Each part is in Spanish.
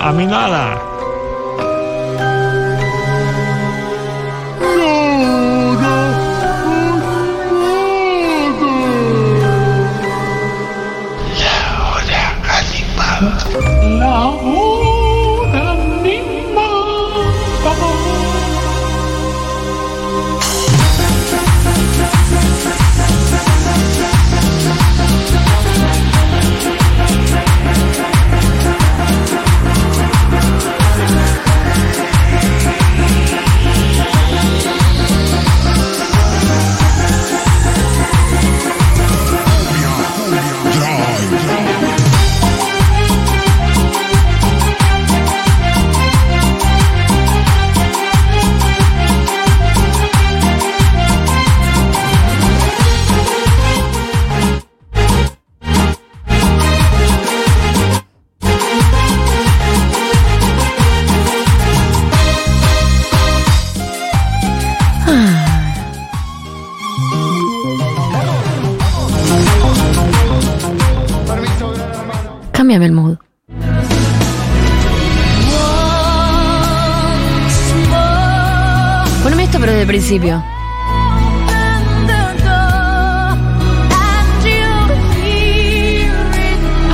A mí nada.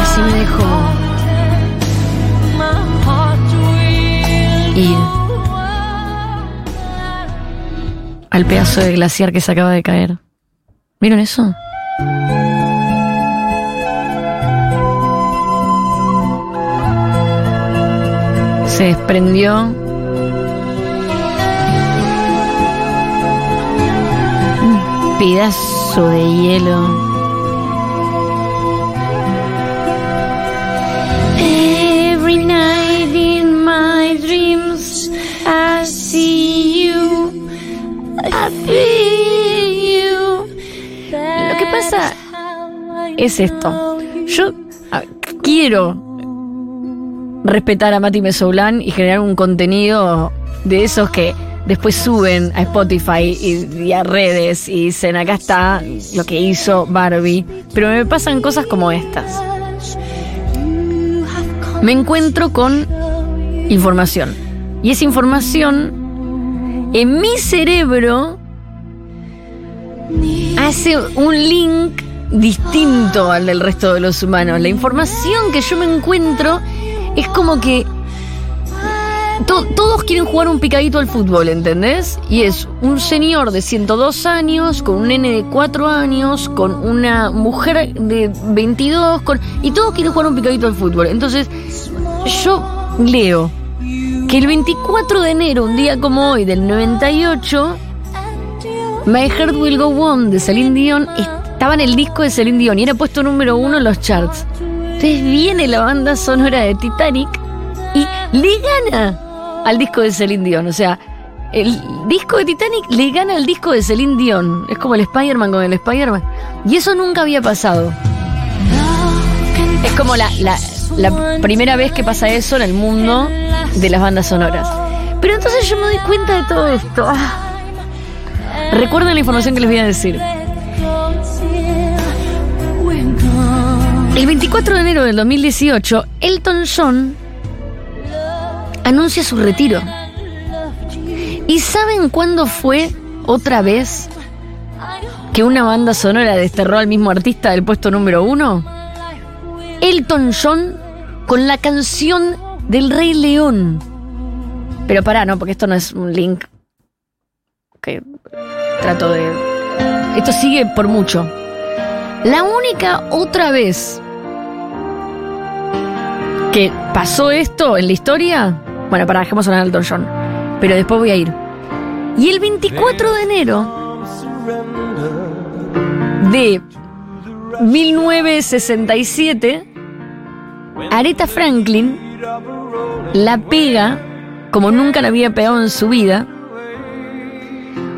Así me dejo ir al pedazo de glaciar que se acaba de caer. ¿Vieron eso? Se desprendió. Pedazo de hielo. Every night in my dreams I see you. I feel you. Lo que pasa es esto. Yo quiero respetar a Mati Mesoulán y generar un contenido de esos que después suben a Spotify y, a redes y dicen acá está lo que hizo Barbie. Pero me pasan cosas como estas. Me encuentro con información. Y esa información en mi cerebro hace un link distinto al del resto de los humanos. La información que yo me encuentro es como que to- todos quieren jugar un picadito al fútbol, ¿entendés? Y es un señor de 102 años, con un nene de 4 años, con una mujer de 22, con, y todos quieren jugar un picadito al fútbol. Entonces, yo leo que el 24 de enero, un día como hoy, del 98, My Heart Will Go On de Celine Dion estaba en el disco de Celine Dion y era puesto número uno en los charts. Entonces viene la banda sonora de Titanic y le gana al disco de Celine Dion. O sea, el disco de Titanic le gana al disco de Celine Dion. Es como el Spider-Man con el Spider-Man. Y eso nunca había pasado. Es como la, la- la primera vez que pasa eso en el mundo de las bandas sonoras. Pero entonces yo me doy cuenta de todo esto. Ah. Recuerden la información que les voy a decir. El 24 de enero del 2018, Elton John anuncia su retiro. ¿Y saben cuándo fue otra vez que una banda sonora desterró al mismo artista del puesto número uno? Elton John con la canción del Rey León. Pero pará, no, porque esto no es un link que trato de... Esto sigue por mucho. La única otra vez que pasó esto en la historia, bueno, para dejemos sonar Elton John, pero después voy a ir. Y el 24 de enero de 1967, Aretha Franklin la pega como nunca la había pegado en su vida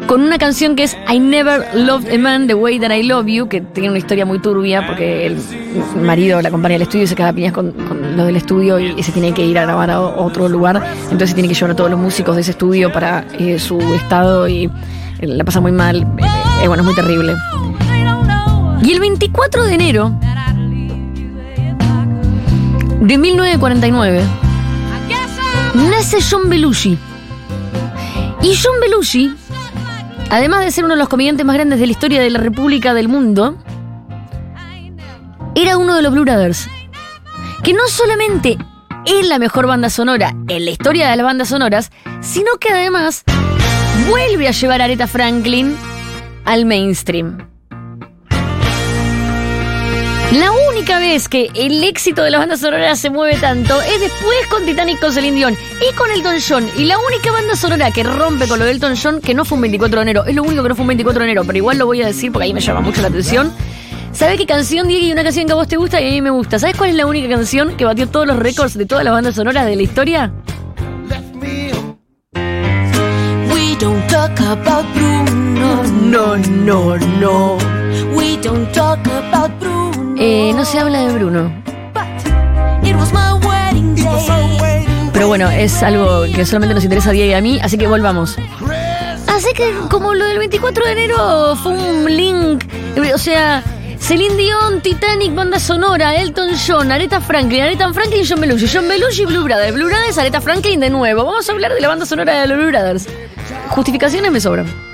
con una canción que es I Never Loved a Man the Way That I Love You, que tiene una historia muy turbia porque el marido la acompaña al estudio y se queda piñas con, con lo del estudio y, se tiene que ir a grabar a otro lugar, entonces tiene que llevar a todos los músicos de ese estudio para eh, su estado y eh, la pasa muy mal, eh, bueno, es muy terrible. Y el 24 de enero de 1949, nace John Belushi. Y John Belushi, además de ser uno de los comediantes más grandes de la historia de la República del mundo, era uno de los Blue Brothers. Que no solamente es la mejor banda sonora en la historia de las bandas sonoras, sino que además vuelve a llevar a Aretha Franklin al mainstream. Única vez que el éxito de las bandas sonoras se mueve tanto es después con Titanic con Celine Dion y con Elton John. Y la única banda sonora que rompe con lo de Elton John, que no fue un 24 de enero, es lo único que no fue un 24 de enero, pero igual lo voy a decir porque ahí me llama mucho la atención. ¿Sabes qué canción, Diego? Y una canción que a vos te gusta y a mí me gusta. ¿Sabes cuál es la única canción que batió todos los récords de todas las bandas sonoras de la historia? We don't talk about Bruno. No, no, no. We don't talk about Bruno. Eh, no se habla de Bruno. Pero bueno, es algo que solamente nos interesa a Diego y a mí, así que volvamos. Así que como lo del 24 de enero fue un link, eh, o sea, Celine Dion, Titanic, banda sonora, Elton John, Aretha Franklin, Aretha Franklin, John Belushi, John Belushi, Blue Brothers, Blue Brothers, Aretha Franklin de nuevo. Vamos a hablar de la banda sonora de los Blue Brothers. Justificaciones me sobran.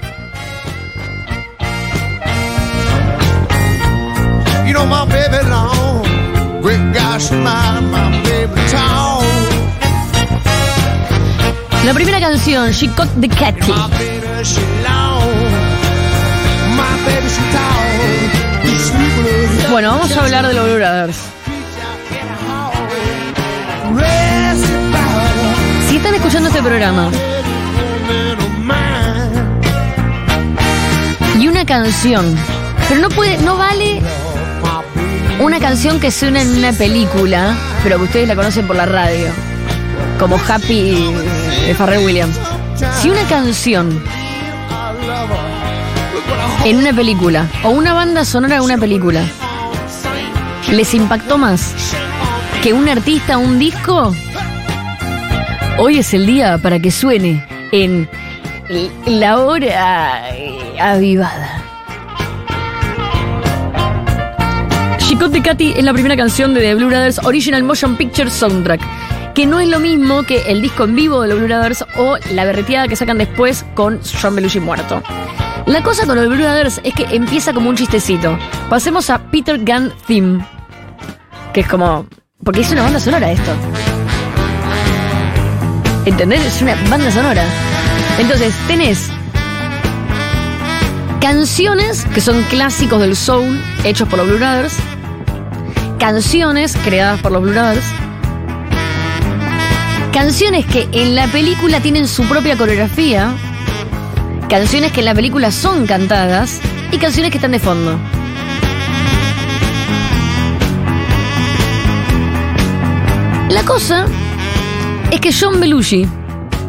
La primera canción, She Got the Catty. Bueno, vamos a hablar de los Blue Brothers. Si están escuchando este programa. Y una canción, pero no puede, no vale una canción que suena en una película, pero que ustedes la conocen por la radio, como Happy de Pharrell Williams. Si una canción en una película o una banda sonora de una película les impactó más que un artista o un disco, hoy es el día para que suene en la hora eh, avivada. Chicote Katy es la primera canción de The Blue Brothers Original Motion Picture Soundtrack, que no es lo mismo que el disco en vivo de los Blue Brothers o la berreteada que sacan después con John Belushi muerto. La cosa con los Blue Brothers es que empieza como un chistecito. Pasemos a Peter Gunn Theme, que es como... Porque es una banda sonora esto. ¿Entendés? Es una banda sonora. Entonces, tenés canciones que son clásicos del soul hechos por los Blue Brothers, canciones creadas por los Blue Brothers, canciones que en la película tienen su propia coreografía, canciones que en la película son cantadas y canciones que están de fondo. La cosa es que John Belushi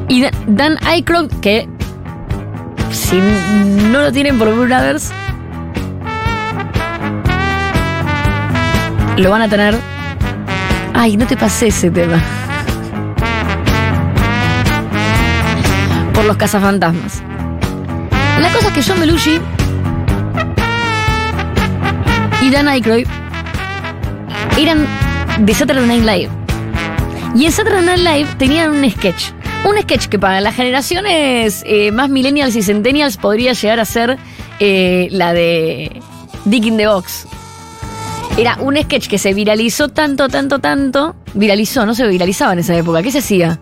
y Da- Dan Aykroyd, que si no lo tienen por Blue Brothers, lo van a tener. Ay, no te pasé ese tema. Por los cazafantasmas. La cosa es que John Belushi y Dan Aykroyd eran de Saturday Night Live. Y en Saturday Night Live tenían un sketch. Un sketch que para las generaciones eh, más millennials y centennials podría llegar a ser eh, la de Dick in the Box. Era un sketch que se viralizó tanto, tanto, tanto. Viralizó, no se viralizaba en esa época. ¿Qué se hacía?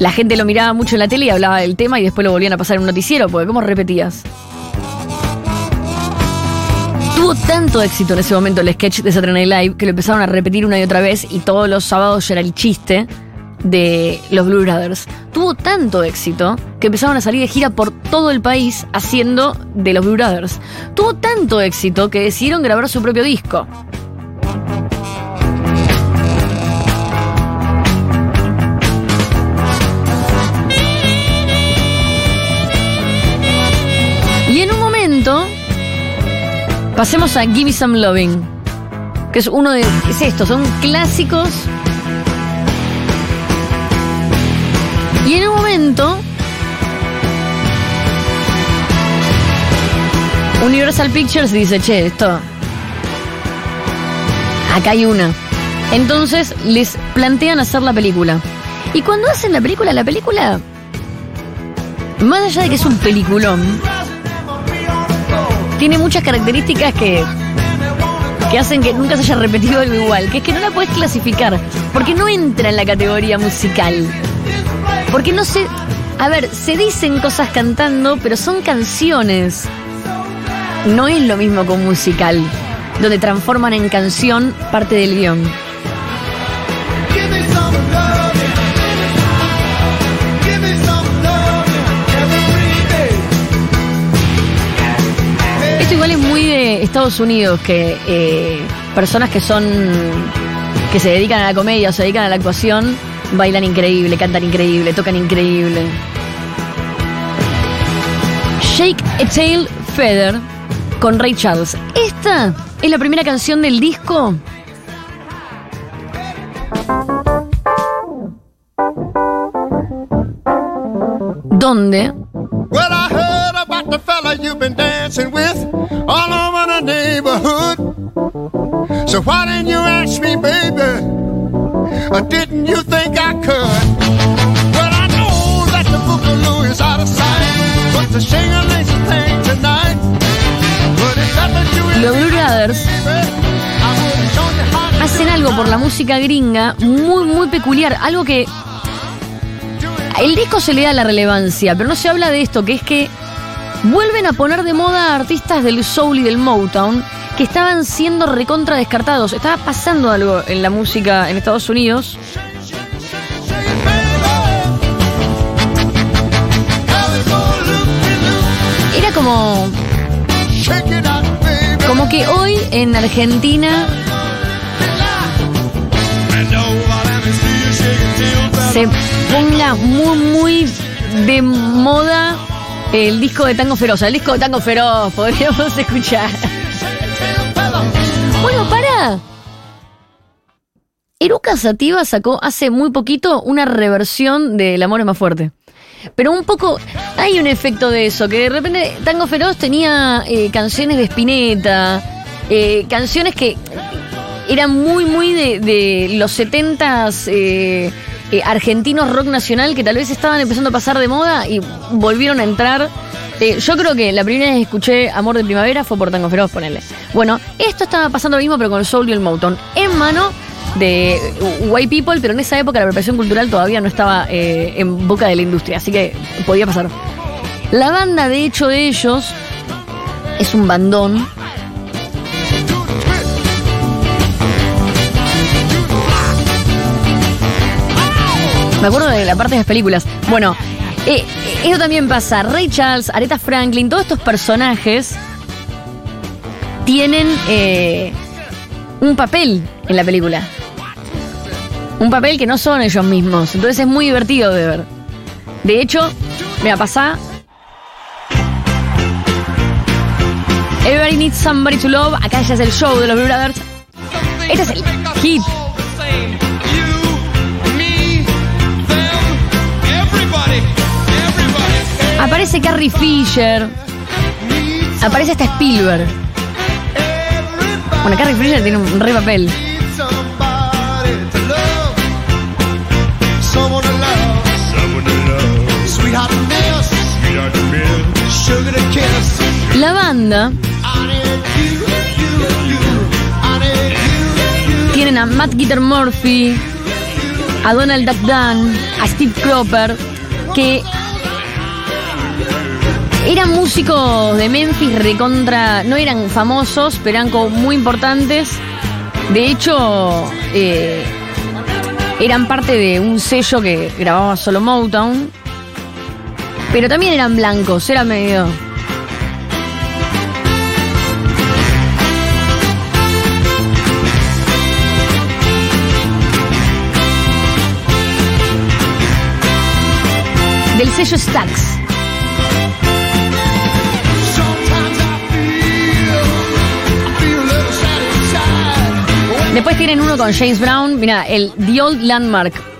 La gente lo miraba mucho en la tele y hablaba del tema y después lo volvían a pasar en un noticiero, porque ¿cómo repetías? Tuvo tanto éxito en ese momento el sketch de Saturday Night Live que lo empezaron a repetir una y otra vez y todos los sábados ya era el chiste de los Blue Brothers. Tuvo tanto éxito que empezaron a salir de gira por todo el país haciendo de los Blue Brothers. Tuvo tanto éxito que decidieron grabar su propio disco. Y en un momento pasemos a Give Me Some Loving, que es uno de es esto, son clásicos. Y en un momento Universal Pictures dice, "Che, esto acá hay una. Entonces les plantean hacer la película. Y cuando hacen la película, la película, más allá de que es un peliculón, tiene muchas características que, que hacen que nunca se haya repetido algo igual. Que es que no la puedes clasificar, porque no entra en la categoría musical. Porque no se... A ver, se dicen cosas cantando, pero son canciones. No es lo mismo con musical, donde transforman en canción parte del guion. Esto igual es muy de Estados Unidos, que eh, personas que son. que se dedican a la comedia o se dedican a la actuación, bailan increíble, cantan increíble, tocan increíble. Shake a Tail Feather con Ray Charles. Esta es la primera canción del disco. Donde Well, I heard about the fella you've been dancing with all over the neighborhood. So why didn't you ask me, baby? Or didn't you think I could? Well, I know that the boogaloo is out of sight, but the shingling thing tonight. But if that's what you los Blue Brothers hacen algo por la música gringa muy, muy peculiar. Algo que. El disco se le da la relevancia, pero no se habla de esto, que es que vuelven a poner de moda a artistas del soul y del Motown que estaban siendo recontra descartados. Estaba pasando algo en la música en Estados Unidos. Era como, como que hoy en Argentina se ponga muy, muy de moda el disco de Tango Feroz. El disco de Tango Feroz, podríamos escuchar. Bueno, para. Eruca Sativa sacó hace muy poquito una reversión de El amor es más fuerte. Pero un poco, hay un efecto de eso, que de repente Tango Feroz tenía eh, canciones de Spinetta, eh, canciones que eran muy, muy de, los 70s eh, eh, argentinos rock nacional que tal vez estaban empezando a pasar de moda y volvieron a entrar. Yo creo que la primera vez que escuché Amor de Primavera fue por Tango Feroz, ponerle. Bueno, esto estaba pasando lo mismo, pero con Soul y el Motown. En mano de White People, pero en esa época la apropiación cultural todavía no estaba eh, en boca de la industria, así que podía pasar. La banda, de hecho, de ellos es un bandón. Me acuerdo de la parte de las películas. Bueno, eso también pasa. Ray Charles, Aretha Franklin, todos estos personajes tienen eh, un papel en la película. Un papel que no son ellos mismos. Entonces es muy divertido de ver. De hecho, mira, pasa. Everybody needs somebody to love. Acá ya es el show de los Blue Brothers. Este es el hit. Aparece Carrie Fisher. Aparece hasta Spielberg. Bueno, Carrie Fisher tiene un re papel. La banda tienen a Matt Gitter Murphy, a Donald Duck Dunn, a Steve Cropper, que eran músicos de Memphis recontra, no eran famosos, pero eran como muy importantes. De hecho, eh, eran parte de un sello que grababa solo Motown, pero también eran blancos, era medio... Del sello Stax. Después tienen uno con James Brown, mira, el The Old Landmark.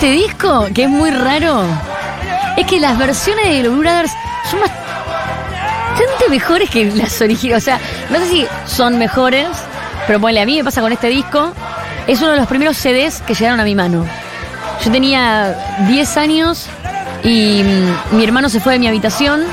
Este disco, que es muy raro, es que las versiones de los Brothers son bastante mejores que las originales. O sea, no sé si son mejores, pero ponle, a mí me pasa con este disco. Es uno de los primeros CDs que llegaron a mi mano. Yo tenía 10 años y mm, mi hermano se fue de mi habitación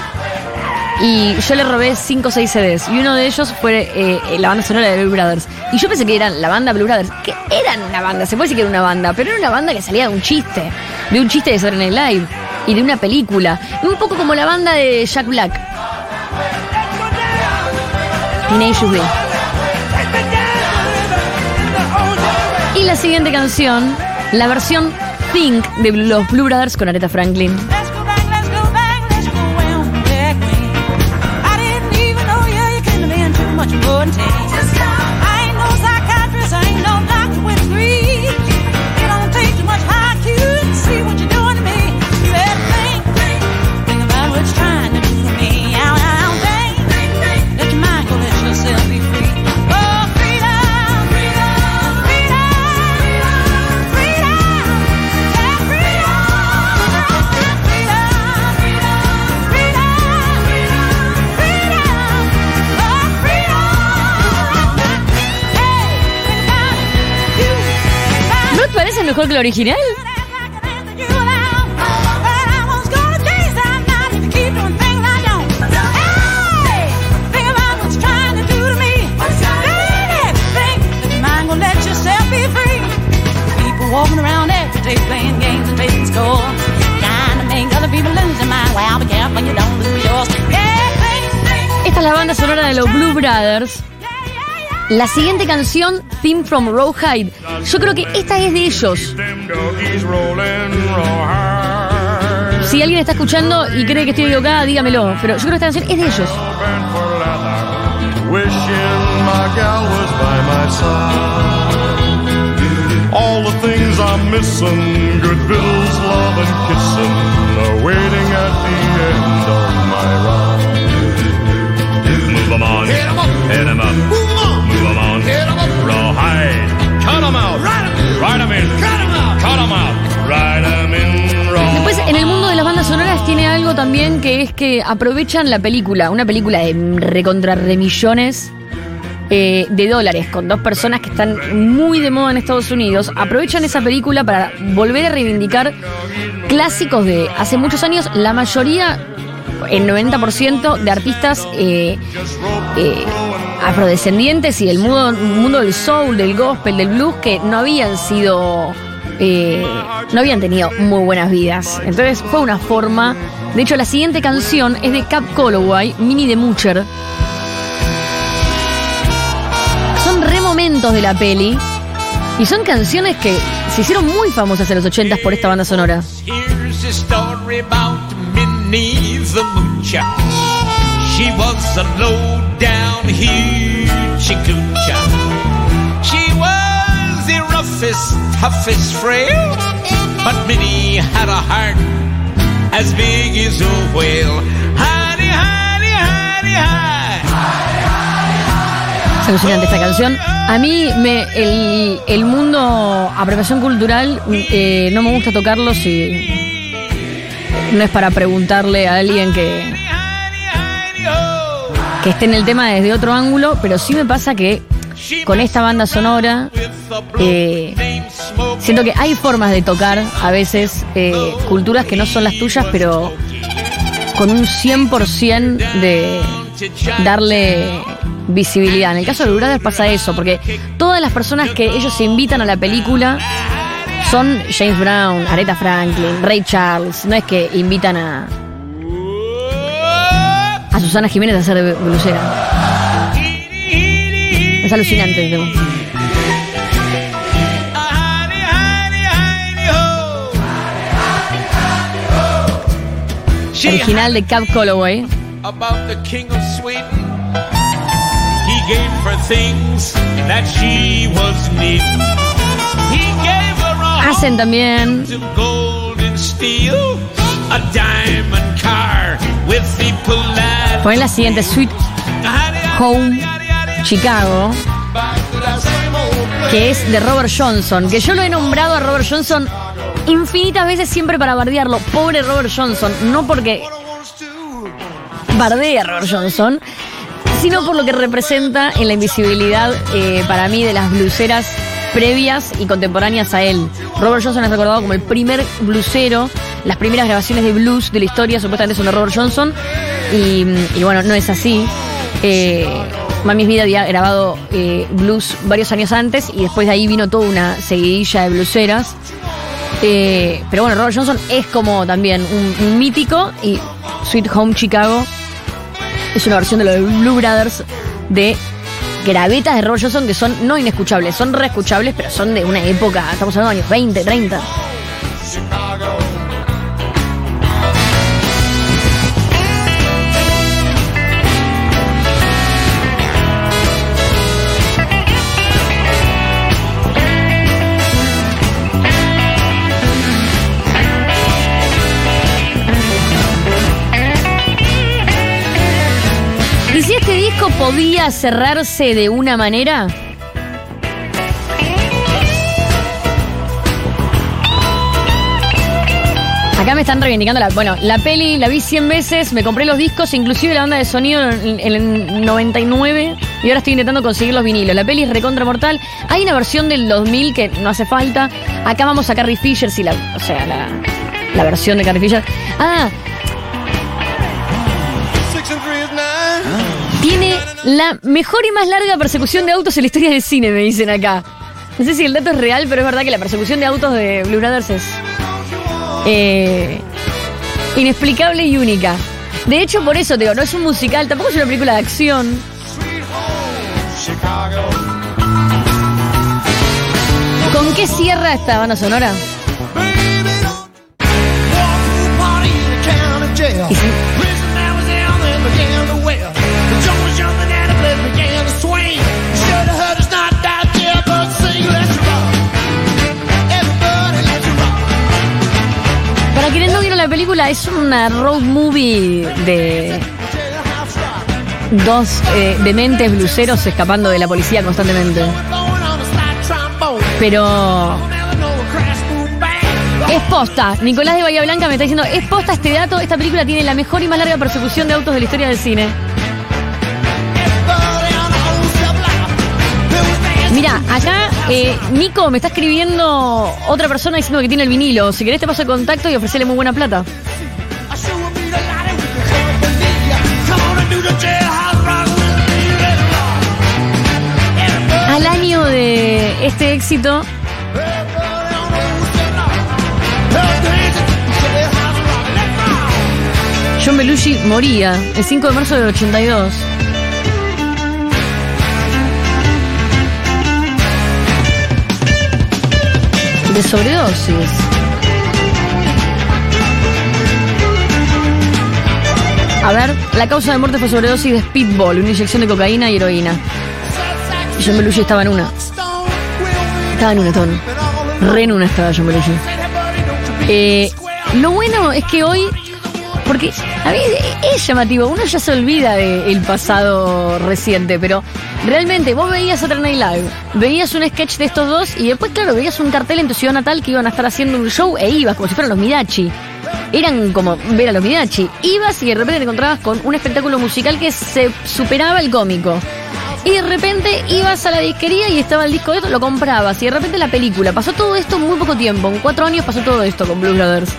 y yo le robé 5 o 6 CDs. Y uno de ellos fue eh, eh, la banda sonora de Blue Brothers. Y yo pensé que eran la banda Blue Brothers, que eran una banda, se puede decir que era una banda, pero era una banda que salía de un chiste, de un chiste de Saturday Night Live y de una película. Un poco como la banda de Jack Black. Teenage. Y la siguiente canción, la versión Think de los Blue Brothers con Aretha Franklin. Much more than mejor que la original? La siguiente canción, Theme from Rawhide. Yo creo que esta es de ellos. Them. Si alguien está escuchando y cree que estoy equivocada, dígamelo. Pero yo creo que esta canción es de ellos. Bent for leather. Wishing my gal was by my side. All the things I'm missing, good victuals, love and kissing, are waiting at the end of my ride. Move 'em on, hit 'em up, hit 'em up, es que aprovechan la película, una película de recontra remillones eh, de dólares con dos personas que están muy de moda en Estados Unidos, aprovechan esa película para volver a reivindicar clásicos de hace muchos años, la mayoría, el 90% de artistas eh, eh, afrodescendientes y del mundo, del soul, del gospel, del blues, que no habían sido eh, no habían tenido muy buenas vidas. Entonces fue una forma. De hecho, la siguiente canción es de Cap Calloway, Mini de Mucher. Son re momentos de la peli. Y son canciones que se hicieron muy famosas en los 80 por esta banda sonora. Here's a story about Minnie the Moocher. She was a low down hoochie coocher. She was the roughest, toughest frail. But Minnie had a heart as big as a whale. Hi. Es esta canción. A mí el mundo apropiación cultural eh, no me gusta tocarlo si no es para preguntarle a alguien que, que esté en el tema desde otro ángulo, pero sí me pasa que con esta banda sonora eh, siento que hay formas de tocar a veces eh, culturas que no son las tuyas, pero con un 100% de darle visibilidad. En el caso de Blue Brothers pasa eso, porque todas las personas que ellos invitan a la película son James Brown, Aretha Franklin, Ray Charles. No es que invitan a, a Susana Jiménez a hacer blusera. Es alucinante tema. Original de Cab Calloway. about the king of Sweden. He gave her things that she was needing. He gave her a Hacen también to gold and steel, a diamond car with the. Ponen la siguiente Sweet Home Chicago, que es de Robert Johnson. Que yo lo he nombrado a Robert Johnson infinitas veces siempre para bardearlo. Pobre Robert Johnson, no porque bardea a Robert Johnson, sino por lo que representa en la invisibilidad eh, para mí de las bluseras previas y contemporáneas a él. Robert Johnson es recordado como el primer blusero, las primeras grabaciones de blues de la historia supuestamente son de Robert Johnson, y, bueno, no es así. Eh, Mami's Vida había grabado eh, blues varios años antes y después de ahí vino toda una seguidilla de bluseras. Eh, pero bueno, Robert Johnson es como también un, un mítico y Sweet Home Chicago es una versión de los Blue Brothers de gravetas de Robert Johnson que son no inescuchables, son reescuchables, pero son de una época, estamos hablando de años 20, 30. Podía cerrarse de una manera? Acá me están reivindicando la. Bueno, la peli la vi 100 veces, me compré los discos, inclusive la banda de sonido en, el 99, y ahora estoy intentando conseguir los vinilos. La peli es recontra mortal. Hay una versión del 2000 que no hace falta. Acá vamos a Carrie Fisher, sí, la, o sea, la, la versión de Carrie Fisher. Ah, Tiene la mejor y más larga persecución de autos en la historia del cine, me dicen acá. No sé si el dato es real, pero es verdad que la persecución de autos de Blue Brothers es eh, inexplicable y única. De hecho, por eso te digo, no es un musical, tampoco es una película de acción. ¿Con qué cierra esta banda sonora? Película, es una road movie de dos eh, dementes bluseros escapando de la policía constantemente. Pero. Es posta. Nicolás de Bahía Blanca me está diciendo, es posta este dato, esta película tiene la mejor y más larga persecución de autos de la historia del cine. Mira, acá eh, Nico me está escribiendo otra persona diciendo que tiene el vinilo. Si querés te paso el contacto y ofrecerle muy buena plata. Al año de este éxito. John Belushi moría el 5 de marzo del 82. De sobredosis. A ver, la causa de muerte fue sobredosis de speedball, una inyección de cocaína y heroína. Y John Belushi estaba en una. Estaba en una, ton. Re en una estaba John Belushi. Eh, lo bueno es que hoy, porque a mí es llamativo, uno ya se olvida del pasado reciente, pero realmente vos veías Saturday Night Live, veías un sketch de estos dos y después, claro, veías un cartel en tu ciudad natal que iban a estar haciendo un show e ibas como si fueran los Midachi. Eran como ver a los Midachi. Ibas y de repente te encontrabas con un espectáculo musical que se superaba el cómico. Y de repente ibas a la disquería y estaba el disco de esto, lo comprabas. Y de repente la película. Pasó todo esto en muy poco tiempo. En cuatro años pasó todo esto con Blues Brothers.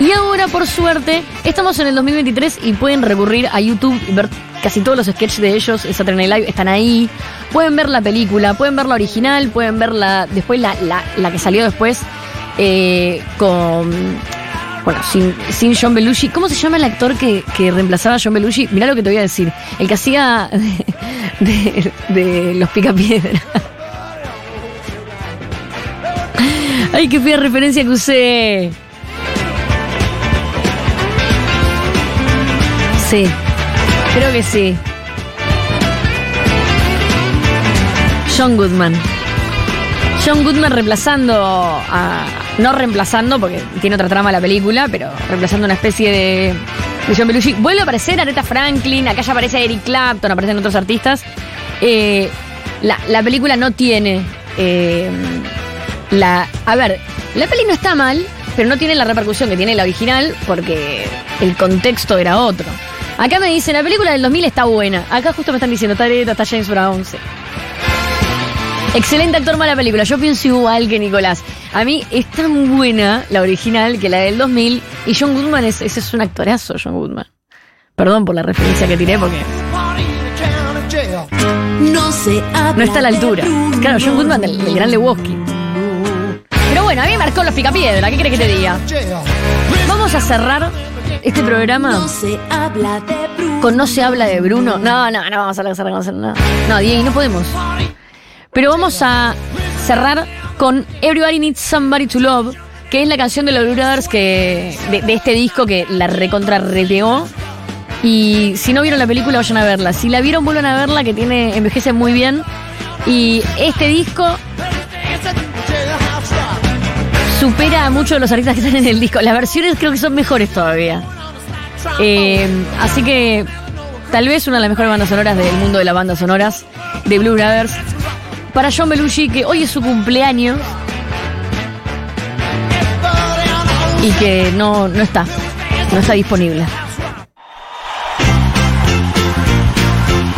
Y ahora, por suerte, estamos en el 2023 y pueden recurrir a YouTube y ver casi todos los sketches de ellos. en Saturday Night Live están ahí. Pueden ver la película, pueden ver la original, pueden ver la, después la, la, la que salió después eh, con. Bueno, sin, sin John Belushi. ¿Cómo se llama el actor que, que reemplazaba a John Belushi? Mirá lo que te voy a decir. El que hacía de, de- de los picapiedra. Ay, qué fea referencia que usé. Sí, creo que sí. John Goodman. John Goodman reemplazando a. No reemplazando, porque tiene otra trama la película, pero reemplazando una especie de. de John Belushi. Vuelve a aparecer Aretha Franklin, acá ya aparece Eric Clapton, aparecen otros artistas. Eh, la, la película no tiene. eh, la. A ver, la peli no está mal, pero no tiene la repercusión que tiene la original porque el contexto era otro. Acá me dicen, la película del 2000 está buena. Acá justo me están diciendo, está está James Brown. sí. Excelente actor, mala película. Yo pienso igual que Nicolás. A mí es tan buena la original que la del 2000. Y John Goodman es, ese es un actorazo, John Goodman. Perdón por la referencia que tiré porque No se habla no está a la altura. Claro, John Goodman del, del gran Lebowski. Pero bueno, a mí me marcó los picapiedra. ¿Qué crees que te diga? Vamos a cerrar este programa No se habla de Bruno. con No se habla de Bruno. No, no, no vamos a cerrar con no. No, Diego, no podemos. Pero vamos a cerrar con Everybody Needs Somebody to Love, que es la canción de los Brothers que, de, de este disco que la recontra reteó. Y si no vieron la película, vayan a verla. Si la vieron, vuelvan a verla, que tiene envejece muy bien. Y este disco supera a muchos de los artistas que están en el disco. Las versiones creo que son mejores todavía. Eh, así que tal vez una de las mejores bandas sonoras del mundo de las bandas sonoras de Blue Brothers. Para John Belushi, que hoy es su cumpleaños y que no, no está, no está disponible.